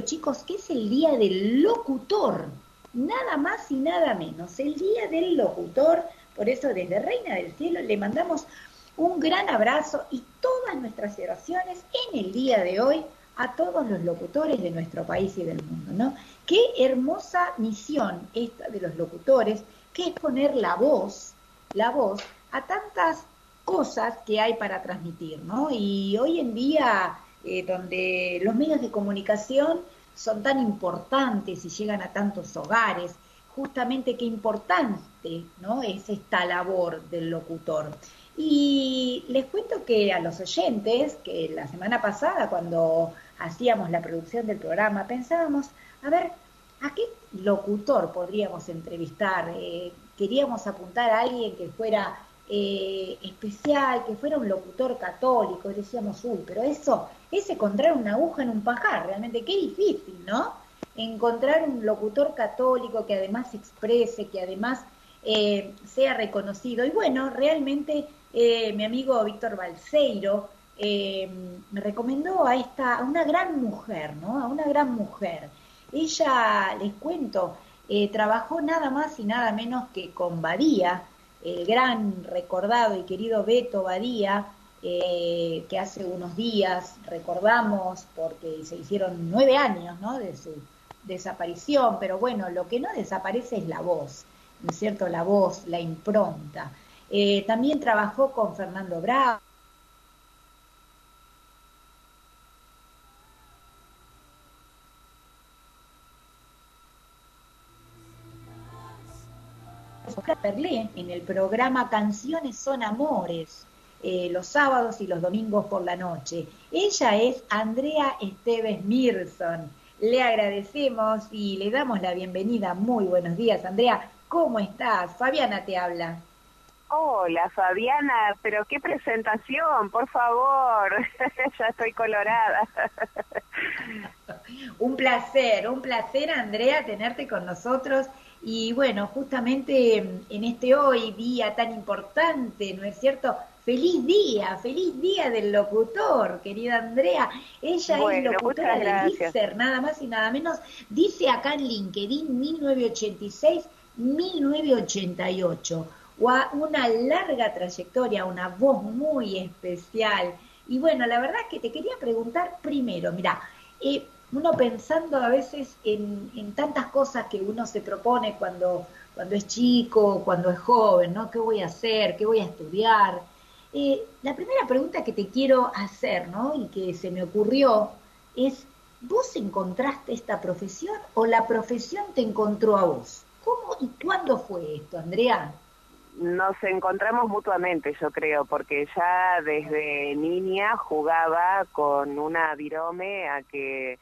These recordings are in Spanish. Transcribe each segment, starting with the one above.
chicos, que es el día del locutor. Nada más y nada menos. El día del locutor. Por eso desde Reina del Cielo le mandamos un gran abrazo y todas nuestras oraciones en el día de hoy a todos los locutores de nuestro país y del mundo, ¿no? Qué hermosa misión esta de los locutores, que es poner la voz, la voz a tantas cosas que hay para transmitir, ¿no? Y hoy en día, eh, donde los medios de comunicación son tan importantes y llegan a tantos hogares, justamente qué importante, ¿no? Es esta labor del locutor. Y les cuento que a los oyentes, que la semana pasada cuando hacíamos la producción del programa, pensábamos, a ver, ¿a qué locutor podríamos entrevistar? Eh, queríamos apuntar a alguien que fuera eh, especial, que fuera un locutor católico, decíamos, uy, pero eso es encontrar una aguja en un pajar, realmente qué difícil, ¿no? Encontrar un locutor católico que además exprese, que además eh, sea reconocido. Y bueno, realmente eh, mi amigo Víctor Balseiro me recomendó a esta, a una gran mujer, ¿no? A una gran mujer. Ella, les cuento, trabajó nada más y nada menos que con Badía, el gran recordado y querido Beto Badía, que hace unos días recordamos porque se hicieron nueve años ¿no? de su desaparición, pero bueno, lo que no desaparece es la voz, ¿no es cierto? La voz, la impronta. Eh, también trabajó con Fernando Bravo. En el programa Canciones son Amores, eh, los sábados y los domingos por la noche. Ella es Andrea Esteves Mirson. Le agradecemos y le damos la bienvenida. Muy buenos días, Andrea. ¿Cómo estás? Fabiana te habla. Hola Fabiana, pero qué presentación, por favor, ya estoy colorada. un placer, un placer Andrea tenerte con nosotros y bueno, justamente en este hoy día tan importante, ¿no es cierto? Feliz día, feliz día del locutor, querida Andrea. Ella es locutora de Lícer, nada más y nada menos. Dice acá en LinkedIn 1986-1988 una larga trayectoria, una voz muy especial. Y bueno, la verdad que te quería preguntar primero, mira, eh, uno pensando a veces en, tantas cosas que uno se propone cuando, cuando es chico, cuando es joven, ¿no? ¿Qué voy a hacer? ¿Qué voy a estudiar? Eh, la primera pregunta que te quiero hacer, ¿no? Y que se me ocurrió es, ¿vos encontraste esta profesión o la profesión te encontró a vos? ¿Cómo y cuándo fue esto, Andrea? Nos encontramos mutuamente, yo creo, porque ya desde niña jugaba con una virome a que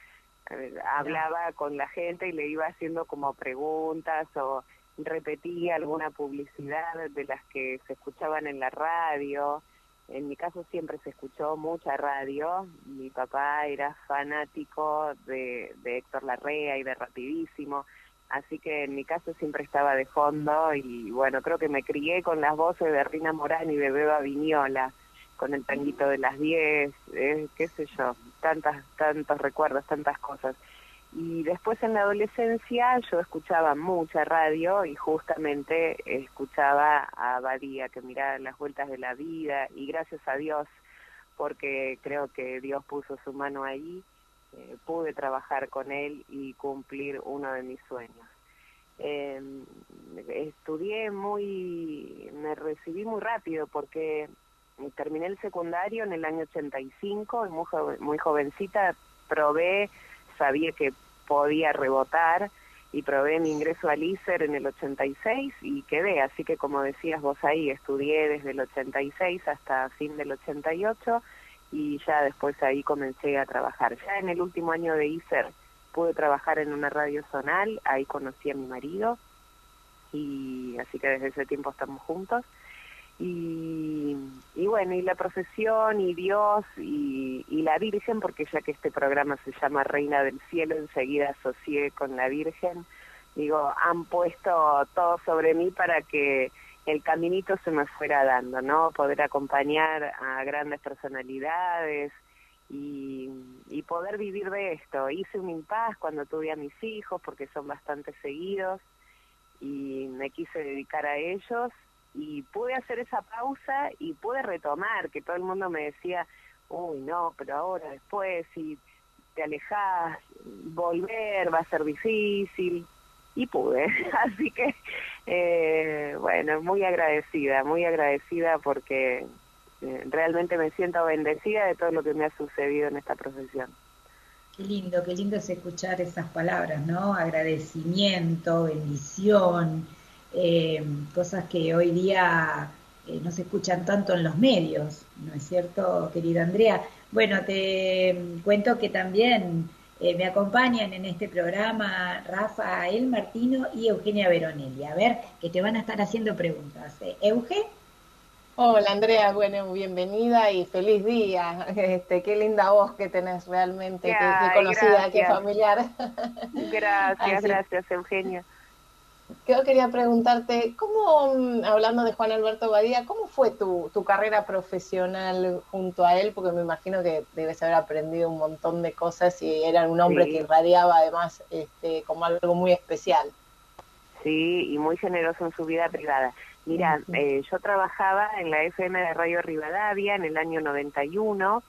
hablaba con la gente y le iba haciendo como preguntas o repetía alguna publicidad de las que se escuchaban en la radio. En mi caso siempre se escuchó mucha radio. Mi papá era fanático de, de Héctor Larrea y de Rapidísimo así que en mi caso siempre estaba de fondo y bueno, creo que me crié con las voces de Rina Morán y de Beba Viñola, con el tanguito de las 10, eh, qué sé yo, tantas, tantos recuerdos, tantas cosas. Y después en la adolescencia yo escuchaba mucha radio y justamente escuchaba a Badía que miraba las vueltas de la vida y gracias a Dios, porque creo que Dios puso su mano ahí, eh, pude trabajar con él y cumplir uno de mis sueños. Em, estudié muy, me recibí muy rápido porque terminé el secundario en el año 85, muy, muy jovencita, probé, sabía que podía rebotar y probé mi ingreso al ISER en el 86 y quedé, así que como decías vos ahí, estudié desde el 86 hasta fin del 88 y ya después ahí comencé a trabajar. Ya en el último año de ISER pude trabajar en una radio zonal, ahí conocí a mi marido y así que desde ese tiempo estamos juntos. Y, y bueno, y la profesión y Dios y, y la Virgen, porque ya que este programa se llama Reina del Cielo, enseguida asocié con la Virgen, digo, han puesto todo sobre mí para que el caminito se me fuera dando, ¿no? Poder acompañar a grandes personalidades y, poder vivir de esto. Hice un impas cuando tuve a mis hijos porque son bastante seguidos y me quise dedicar a ellos y pude hacer esa pausa y pude retomar, que todo el mundo me decía, uy, no, pero ahora después, si te alejas, volver va a ser difícil, y pude. Así que, eh, bueno, muy agradecida, muy agradecida porque eh, realmente me siento bendecida de todo lo que me ha sucedido en esta profesión. Qué lindo, qué lindo es escuchar esas palabras, ¿no? Agradecimiento, bendición, eh, cosas que hoy día eh, no se escuchan tanto en los medios, ¿no es cierto, querida Andrea? Bueno, te cuento que también eh, me acompañan en este programa Rafael Martino y Eugenia Veronelli. A ver, que te van a estar haciendo preguntas. Euge. Hola Andrea, bueno, bienvenida y feliz día. Este, qué linda voz que tenés realmente, qué, conocida, qué familiar. Gracias, gracias Eugenia. Yo quería preguntarte, ¿cómo, mm, hablando de Juan Alberto Badía, cómo fue tu, tu carrera profesional junto a él? Porque me imagino que debes haber aprendido un montón de cosas y era un hombre que irradiaba además este, como algo muy especial. Sí, y muy generoso en su vida privada. Mira, eh, yo trabajaba en la FM de Radio Rivadavia en el año 91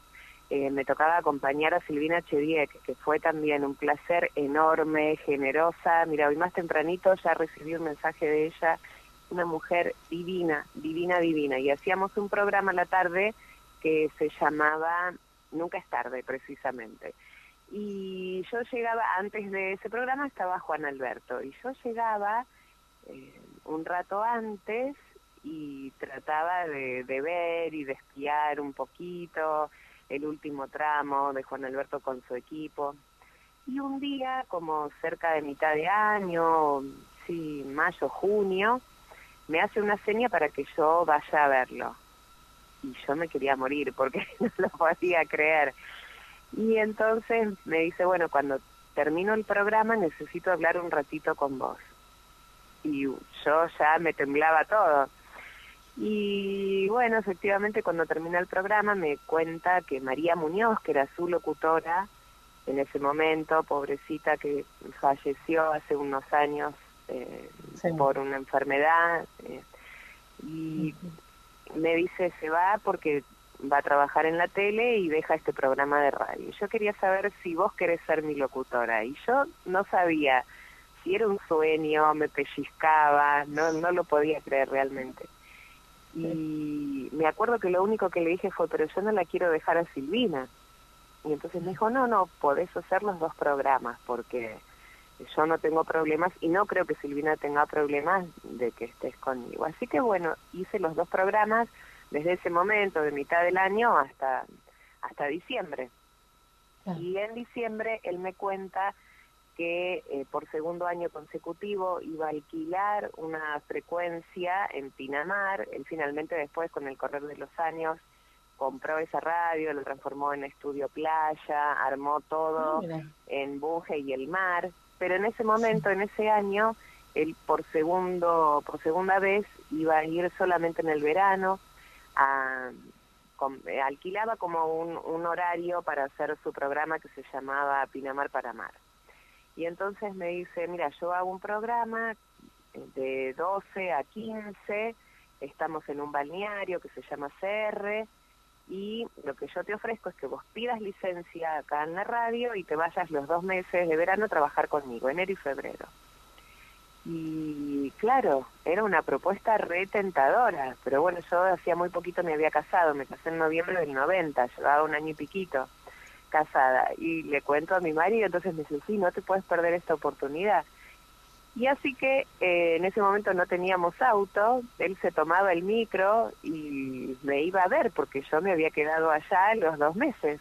eh, me tocaba acompañar a Silvina Chediek, que fue también un placer enorme, generosa. Mira, hoy más tempranito ya recibí un mensaje de ella, una mujer divina, divina, divina. Y hacíamos un programa a la tarde que se llamaba Nunca es tarde, precisamente. Y yo llegaba, antes de ese programa estaba Juan Alberto, y yo llegaba eh, un rato antes y trataba de, de ver y de espiar un poquito el último tramo de Juan Alberto con su equipo. Y un día, como cerca de mitad de año, sí, mayo, junio, me hace una seña para que yo vaya a verlo. Y yo me quería morir porque no lo podía creer. Y entonces me dice, bueno, cuando termino el programa necesito hablar un ratito con vos. Y yo ya me temblaba todo y bueno, efectivamente cuando termina el programa me cuenta que María Muñoz, que era su locutora en ese momento, pobrecita que falleció hace unos años eh, por una enfermedad, eh, y me dice se va porque va a trabajar en la tele y deja este programa de radio. Yo quería saber si vos querés ser mi locutora y yo no sabía si era un sueño, me pellizcaba, no, no lo podía creer realmente. Y me acuerdo que lo único que le dije fue, pero yo no la quiero dejar a Silvina. Y entonces me dijo, no, no, podés hacer los dos programas porque yo no tengo problemas y no creo que Silvina tenga problemas de que estés conmigo. Así que bueno, hice los dos programas desde ese momento, de mitad del año hasta, hasta diciembre. Y en diciembre él me cuenta que eh, por segundo año consecutivo iba a alquilar una frecuencia en Pinamar. Él finalmente después, con el correr de los años, compró esa radio, lo transformó en estudio playa, armó todo ah, en Bunge y el mar. Pero en ese momento, en ese año, él por segundo, por segunda vez iba a ir solamente en el verano a alquilaba como un, un horario para hacer su programa que se llamaba Pinamar para Mar. Y entonces me dice, mira, yo hago un programa de 12 a 15, estamos en un balneario que se llama CR, y lo que yo te ofrezco es que vos pidas licencia acá en la radio y te vayas los dos meses de verano a trabajar conmigo, enero y febrero. Y claro, era una propuesta retentadora, pero bueno, yo hacía muy poquito me había casado, me casé en noviembre del 90, llevaba un año y piquito casada y le cuento a mi marido, entonces me dice, sí, no te puedes perder esta oportunidad. Y así que eh, en ese momento no teníamos auto, él se tomaba el micro y me iba a ver porque yo me había quedado allá los dos meses.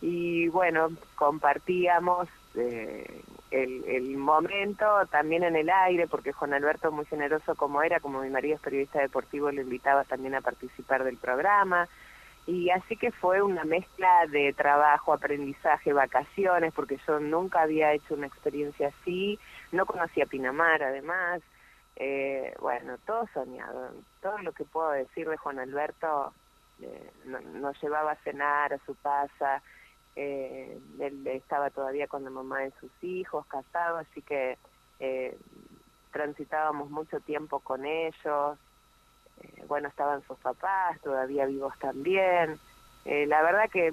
Y bueno, compartíamos eh, el, el momento también en el aire porque Juan Alberto, muy generoso como era, como mi marido es periodista deportivo, le invitaba también a participar del programa. Y así que fue una mezcla de trabajo, aprendizaje, vacaciones, porque yo nunca había hecho una experiencia así, no conocía Pinamar además, eh, bueno, todo soñado, todo lo que puedo decir de Juan Alberto, eh, nos llevaba a cenar a su casa, eh, él estaba todavía con la mamá de sus hijos, casado, así que eh, transitábamos mucho tiempo con ellos. Eh, bueno, estaban sus papás, todavía vivos también. Eh, la verdad que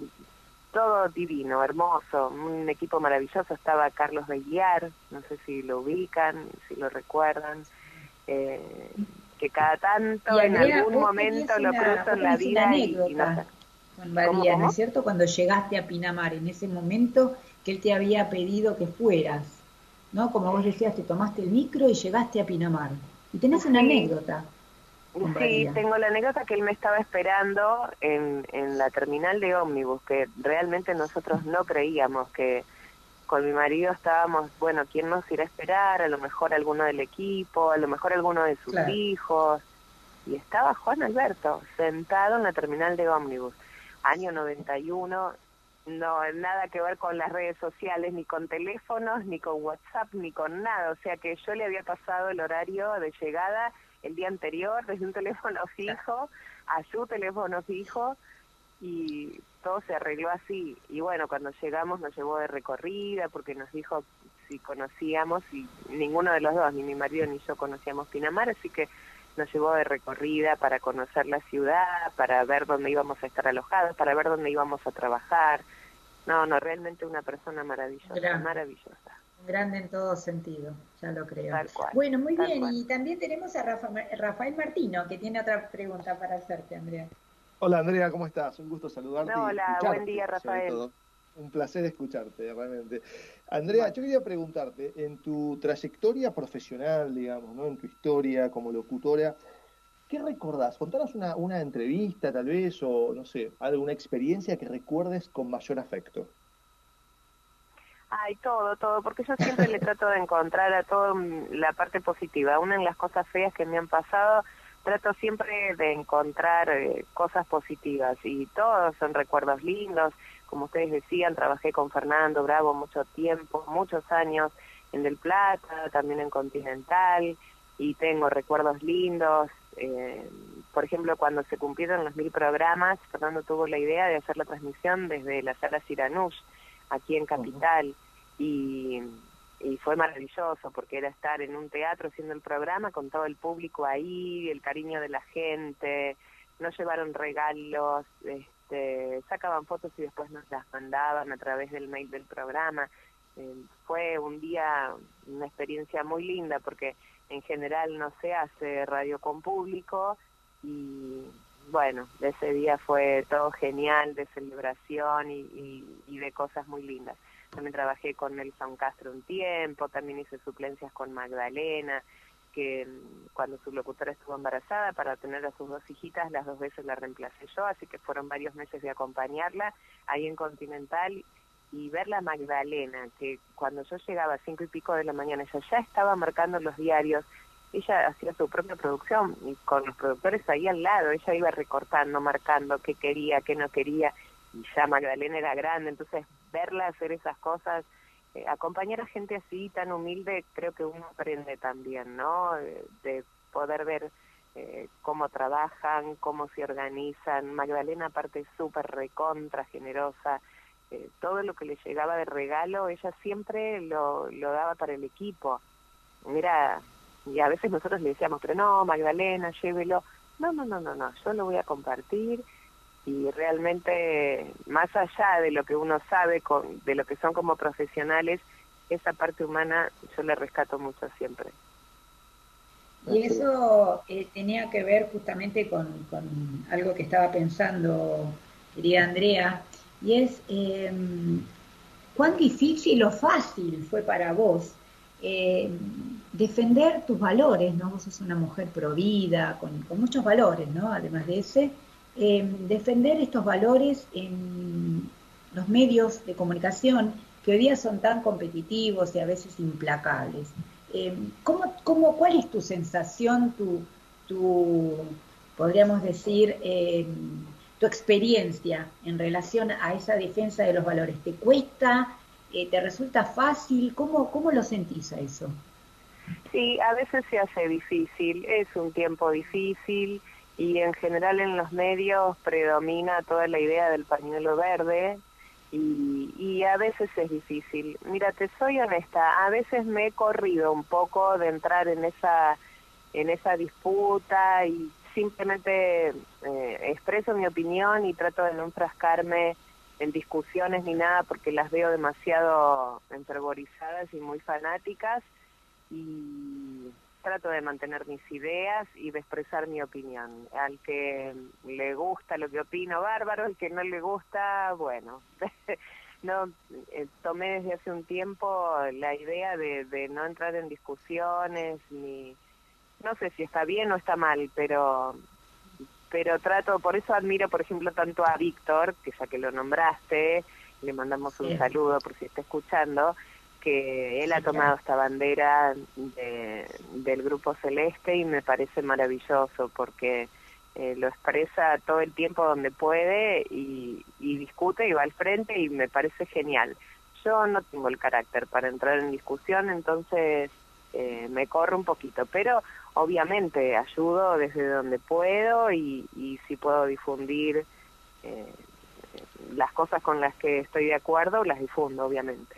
todo divino, hermoso, un equipo maravilloso. Estaba Carlos Beguiar, no sé si lo ubican, si lo recuerdan, eh, que cada tanto en algún momento lo cruzo en la vida y, no con María, ¿no es cierto? Cuando llegaste a Pinamar, en ese momento que él te había pedido que fueras, ¿no? Como vos decías, te tomaste el micro y llegaste a Pinamar. Y tenés una anécdota. Sí, tengo la anécdota que él me estaba esperando en, en la terminal de ómnibus, que realmente nosotros no creíamos que con mi marido estábamos, bueno, ¿quién nos irá a esperar? A lo mejor alguno del equipo, a lo mejor alguno de sus hijos. Y estaba Juan Alberto sentado en la terminal de ómnibus año 91, no nada que ver con las redes sociales, ni con teléfonos, ni con WhatsApp, ni con nada. O sea que yo le había pasado el horario de llegada el día anterior desde un teléfono fijo a su teléfono fijo y todo se arregló así. Y bueno, cuando llegamos nos llevó de recorrida porque nos dijo si conocíamos y ninguno de los dos, ni mi marido ni yo conocíamos Pinamar, así que nos llevó de recorrida para conocer la ciudad, para ver dónde íbamos a estar alojados, para ver dónde íbamos a trabajar. No, no, realmente una persona maravillosa, maravillosa. Grande en todo sentido, ya lo creo. bueno, muy bien, y también tenemos a Rafael Martino, que tiene otra pregunta para hacerte, Andrea. Hola Andrea, ¿cómo estás? Un gusto saludarte. hola, buen día Rafael. Un placer escucharte, realmente. Andrea, yo quería preguntarte, en tu trayectoria profesional, digamos, ¿no? en tu historia como locutora, ¿qué recordás? Contanos una, una entrevista tal vez, o no sé, alguna experiencia que recuerdes con mayor afecto. Ay, todo, todo, porque yo siempre le trato de encontrar a todo la parte positiva. Una en las cosas feas que me han pasado, trato siempre de encontrar eh, cosas positivas y todos son recuerdos lindos como ustedes decían, trabajé con Fernando Bravo mucho tiempo, muchos años en Del Plata, también en Continental, y tengo recuerdos lindos. Eh, por ejemplo, cuando se cumplieron los mil programas, Fernando tuvo la idea de hacer la transmisión desde la sala Siranush, aquí en Capital, y, y fue maravilloso porque era estar en un teatro haciendo el programa con todo el público ahí, el cariño de la gente, nos llevaron regalos, este, sacaban fotos y después nos las mandaban a través del mail del programa. Eh, fue un día, una experiencia muy linda porque en general no se hace radio con público y bueno, ese día fue todo genial de celebración y, de cosas muy lindas. También trabajé con Nelson Castro un tiempo, también hice suplencias con Magdalena, que mm, cuando su locutora estuvo embarazada para tener a sus dos hijitas, las dos veces la reemplacé yo, así que fueron varios meses de acompañarla ahí en Continental y ver la Magdalena, que cuando yo llegaba a cinco y pico de la mañana, ella ya estaba marcando los diarios, ella hacía su propia producción y con los productores ahí al lado, ella iba recortando, marcando qué quería, qué no quería, y ya Magdalena era grande, entonces verla hacer esas cosas eh, acompañar a gente así tan humilde creo que uno aprende también, ¿no? De, poder ver eh, cómo trabajan, cómo se organizan. Magdalena aparte súper recontra, generosa. Eh, todo lo que le llegaba de regalo, ella siempre lo, lo daba para el equipo. Mira, y a veces nosotros le decíamos, pero no, Magdalena, llévelo. No, no, no, no, no, yo lo voy a compartir y realmente más allá de lo que uno sabe, con, de lo que son como profesionales, esa parte humana yo le rescato mucho siempre. Y eso eh, tenía que ver justamente con, algo que estaba pensando, querida Andrea, y es eh, cuán difícil o fácil fue para vos eh, defender tus valores, ¿no? Vos sos una mujer provida, con, muchos valores, ¿no? Además de ese, defender estos valores en los medios de comunicación que hoy día son tan competitivos y a veces implacables. Eh, ¿cómo, cómo, cuál es tu sensación, tu, tu podríamos decir, tu experiencia en relación a esa defensa de los valores? ¿Te cuesta? Eh, ¿Te resulta fácil? ¿Cómo, ¿Cómo lo sentís a eso? Sí, a veces se hace difícil, es un tiempo difícil, y en general en los medios predomina toda la idea del pañuelo verde y, a veces es difícil. Mira, te soy honesta, a veces me he corrido un poco de entrar en esa en esa disputa y simplemente eh, expreso mi opinión y trato de no enfrascarme en discusiones ni nada porque las veo demasiado enfervorizadas y muy fanáticas y trato de mantener mis ideas y de expresar mi opinión. Al que le gusta lo que opino, bárbaro, el que no le gusta, bueno. no eh, tomé desde hace un tiempo la idea de, de no entrar en discusiones ni no sé si está bien o está mal, pero pero trato, por eso admiro, por ejemplo, tanto a Víctor, que ya que lo nombraste, le mandamos un saludo por si está escuchando, que él ha tomado esta bandera de, del Grupo Celeste y me parece maravilloso porque eh, lo expresa todo el tiempo donde puede y, y discute y va al frente y me parece genial. Yo no tengo el carácter para entrar en discusión, entonces eh, me corro un poquito, pero obviamente ayudo desde donde puedo y, si puedo difundir eh, las cosas con las que estoy de acuerdo, las difundo, obviamente.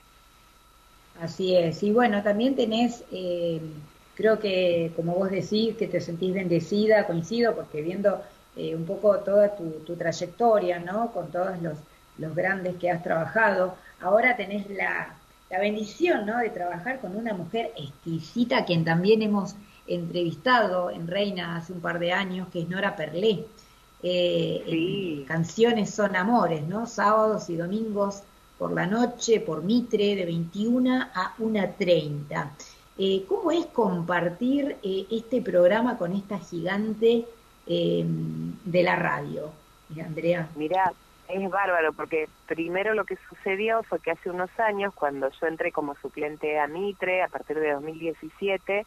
Así es, y bueno, también tenés, eh, creo que como vos decís, que te sentís bendecida, coincido, porque viendo un poco toda tu, tu, trayectoria, ¿no? Con todos los, los grandes que has trabajado, ahora tenés la, la bendición ¿no? de trabajar con una mujer exquisita, quien también hemos entrevistado en Reina hace un par de años, que es Nora Perlé. Eh, canciones son amores, ¿no? Sábados y domingos por la noche, por Mitre, de 21 a 1.30. Eh, ¿Cómo es compartir eh, este programa con esta gigante eh, de la radio, Andrea? Mira, es bárbaro porque primero lo que sucedió fue que hace unos años, cuando yo entré como suplente a Mitre, a partir de 2017,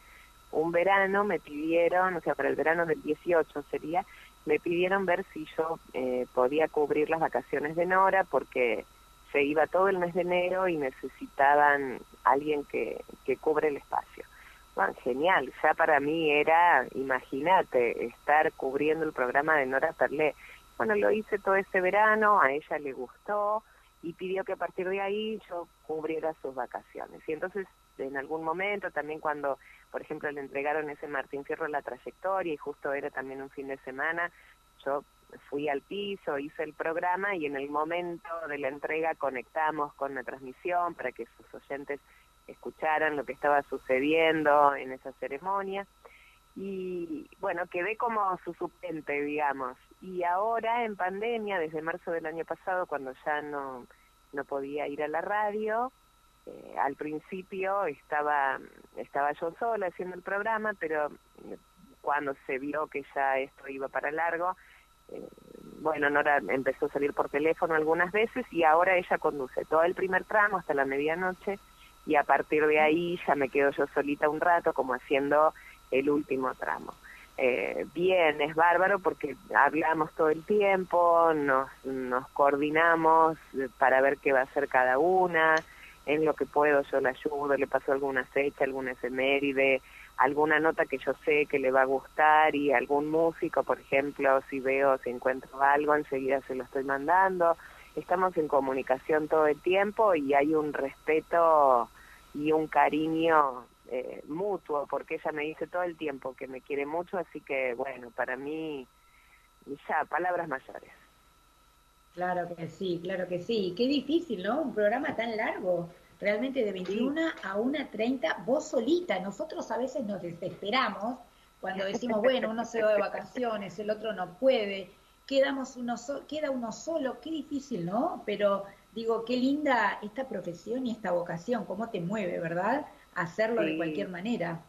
un verano me pidieron, o sea, para el verano del 18 sería, me pidieron ver si yo eh, podía cubrir las vacaciones de Nora porque se iba todo el mes de enero y necesitaban alguien que, que cubre el espacio. Bueno, genial, ya para mí era, imagínate, estar cubriendo el programa de Nora Perlé bueno, lo hice todo ese verano, a ella le gustó y pidió que a partir de ahí yo cubriera sus vacaciones. Y entonces, en algún momento, también cuando, por ejemplo, le entregaron ese Martín Fierro la trayectoria y justo era también un fin de semana, yo fui al piso, hice el programa y en el momento de la entrega conectamos con la transmisión para que sus oyentes escucharan lo que estaba sucediendo en esa ceremonia. Y bueno, quedé como su suplente, digamos. Y ahora en pandemia, desde marzo del año pasado, cuando ya no, no podía ir a la radio, eh, al principio estaba, estaba yo sola haciendo el programa, pero cuando se vio que ya esto iba para largo, eh, bueno, Nora empezó a salir por teléfono algunas veces y ahora ella conduce todo el primer tramo hasta la medianoche y a partir de ahí ya me quedo yo solita un rato como haciendo el último tramo eh, bien, es bárbaro porque hablamos todo el tiempo, nos, nos coordinamos para ver qué va a hacer cada una, en lo que puedo yo la ayudo, le paso alguna fecha, alguna efeméride, alguna nota que yo sé que le va a gustar y algún músico, por ejemplo, si veo, si encuentro algo, enseguida se lo estoy mandando. Estamos en comunicación todo el tiempo y hay un respeto y un cariño eh, mutuo, porque ella me dice todo el tiempo que me quiere mucho, así que bueno, para mí, ya, palabras mayores. Claro que sí, claro que sí. Qué difícil, ¿no? Un programa tan largo, realmente de 21 a 1.30, vos solita. Nosotros a veces nos desesperamos cuando decimos, bueno, uno se va de vacaciones, el otro no puede, quedamos uno queda uno solo, qué difícil, ¿no? Pero digo, qué linda esta profesión y esta vocación, cómo te mueve, ¿verdad? Hacerlo de cualquier manera.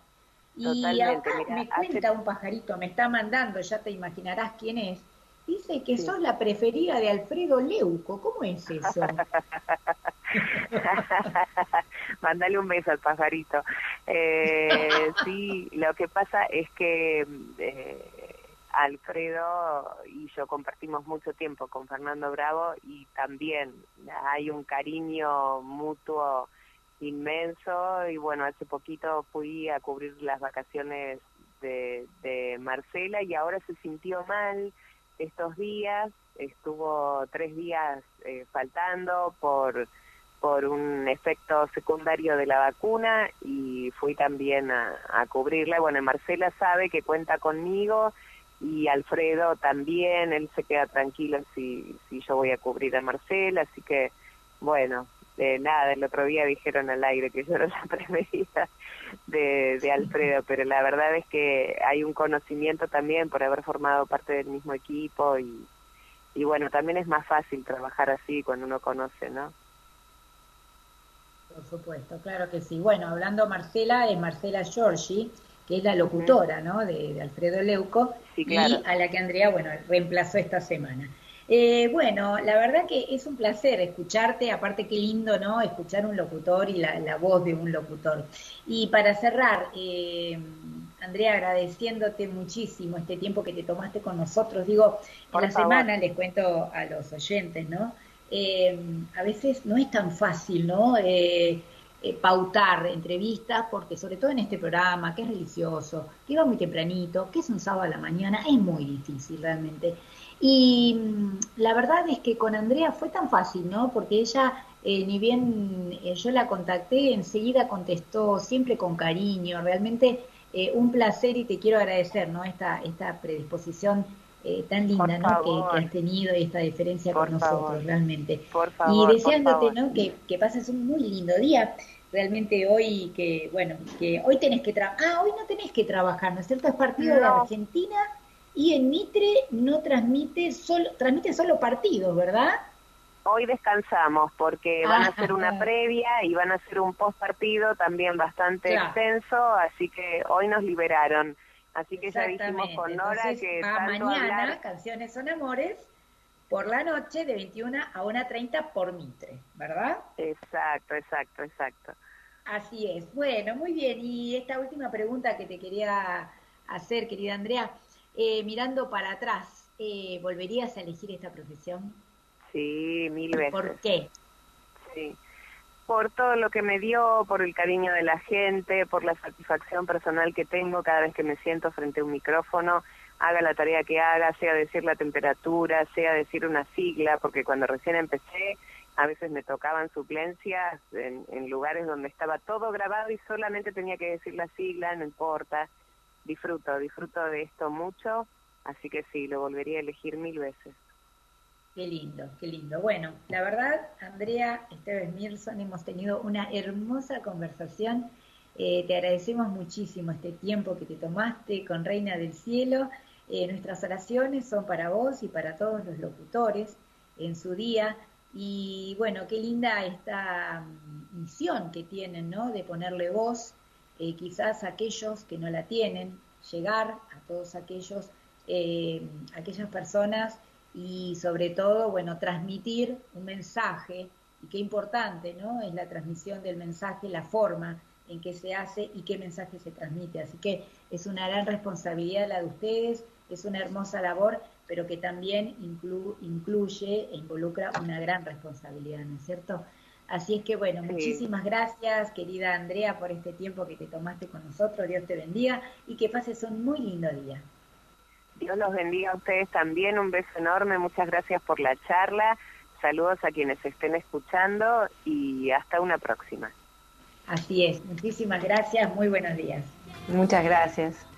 Y acá me cuenta un pajarito, me está mandando, ya te imaginarás quién es. Dice que sos la preferida de Alfredo Leuco. ¿Cómo es eso? Mándale un beso al pajarito. Eh, sí, lo que pasa es que eh, Alfredo y yo compartimos mucho tiempo con Fernando Bravo y también hay un cariño mutuo inmenso y bueno, hace poquito fui a cubrir las vacaciones de, de Marcela y ahora se sintió mal estos días, estuvo tres días eh, faltando por por un efecto secundario de la vacuna y fui también a, a cubrirla. Bueno, Marcela sabe que cuenta conmigo y Alfredo también, él se queda tranquilo si, si yo voy a cubrir a Marcela, así que bueno, de nada, el otro día dijeron al aire que yo era la preferida de, de Alfredo, pero la verdad es que hay un conocimiento también por haber formado parte del mismo equipo y, y bueno, también es más fácil trabajar así cuando uno conoce, ¿no? Por supuesto, claro que sí. Bueno, hablando Marcela, es Marcela Giorgi, que es la locutora, ¿no? De, Alfredo Leuco, y a la que Andrea, bueno, reemplazó esta semana. Eh, bueno, la verdad que es un placer escucharte, aparte qué lindo, ¿no? Escuchar un locutor y la, voz de un locutor. Y para cerrar, eh, Andrea, agradeciéndote muchísimo este tiempo que te tomaste con nosotros. Digo, en la semana les cuento a los oyentes, ¿no? Eh, a veces no es tan fácil, ¿no? pautar entrevistas, porque sobre todo en este programa, que es religioso, que va muy tempranito, que es un sábado a la mañana, es muy difícil realmente. Y mm, la verdad es que con Andrea fue tan fácil, ¿no? Porque ella, eh, ni bien eh, yo la contacté, enseguida contestó siempre con cariño, realmente eh, un placer y te quiero agradecer, ¿no? Esta, esta predisposición tan linda, ¿no? Que, has tenido y esta diferencia con nosotros, realmente. Por favor, y deseándote, ¿no? Que, que pases un muy lindo día realmente hoy que, bueno, que hoy tenés que trabajar, ah, hoy no tenés que trabajar, ¿no es cierto? Es partido de Argentina y en Mitre no transmite solo, transmite solo partidos, ¿verdad? Hoy descansamos porque van a hacer una previa y van a hacer un post partido también bastante extenso, así que hoy nos liberaron. Así que ya dijimos con Nora que mañana Canciones son Amores por la noche de 21 a 1.30 por Mitre, ¿verdad? Exacto, exacto, exacto. Así es. Bueno, muy bien. Y esta última pregunta que te quería hacer, querida Andrea, eh, mirando para atrás, eh, ¿volverías a elegir esta profesión? Sí, mil veces. ¿Por qué? Sí, por todo lo que me dio, por el cariño de la gente, por la satisfacción personal que tengo cada vez que me siento frente a un micrófono, haga la tarea que haga, sea decir la temperatura, sea decir una sigla, porque cuando recién empecé a veces me tocaban suplencias en, en lugares donde estaba todo grabado y solamente tenía que decir la sigla, no importa disfruto, disfruto de esto mucho, así que sí, lo volvería a elegir mil veces. Qué lindo, qué lindo. Bueno, la verdad, Andrea Esteves Mirson, hemos tenido una hermosa conversación. Eh, te agradecemos muchísimo este tiempo que te tomaste con Reina del Cielo. Eh, nuestras oraciones son para vos y para todos los locutores en su día. Y bueno, qué linda esta mm, misión que tienen, ¿no? De ponerle voz eh, quizás aquellos que no la tienen, llegar a todos aquellos, eh, aquellas personas y sobre todo, bueno, transmitir un mensaje, y qué importante, ¿no? Es la transmisión del mensaje, la forma en que se hace y qué mensaje se transmite. Así que es una gran responsabilidad la de ustedes, es una hermosa labor, pero que también incluye e involucra una gran responsabilidad, ¿no es cierto? Así es que bueno, muchísimas gracias, querida Andrea, por este tiempo que te tomaste con nosotros. Dios te bendiga y que pases un muy lindo día. Dios los bendiga a ustedes también. Un beso enorme. Muchas gracias por la charla. Saludos a quienes estén escuchando y hasta una próxima. Así es. Muchísimas gracias. Muy buenos días. Muchas gracias.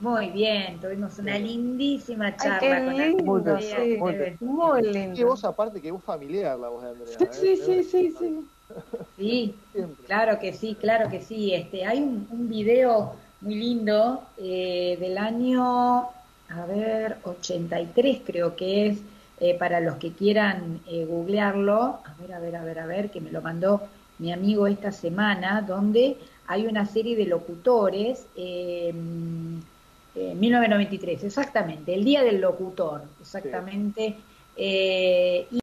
Muy bien, tuvimos una lindísima charla con lindo, sí, muy, lindo. Y vos aparte que vos familiar la voz de Andrea. ¿eh? Sí, sí, sí, sí. Sí, claro que sí, claro que sí. Este, hay un, un video muy lindo eh, del año, a ver, 83 creo que es, eh, para los que quieran eh, googlearlo. A ver, a ver, a ver, a ver, que me lo mandó mi amigo esta semana, donde hay una serie de locutores. Eh, 1993, exactamente, el Día del Locutor, exactamente. Eh,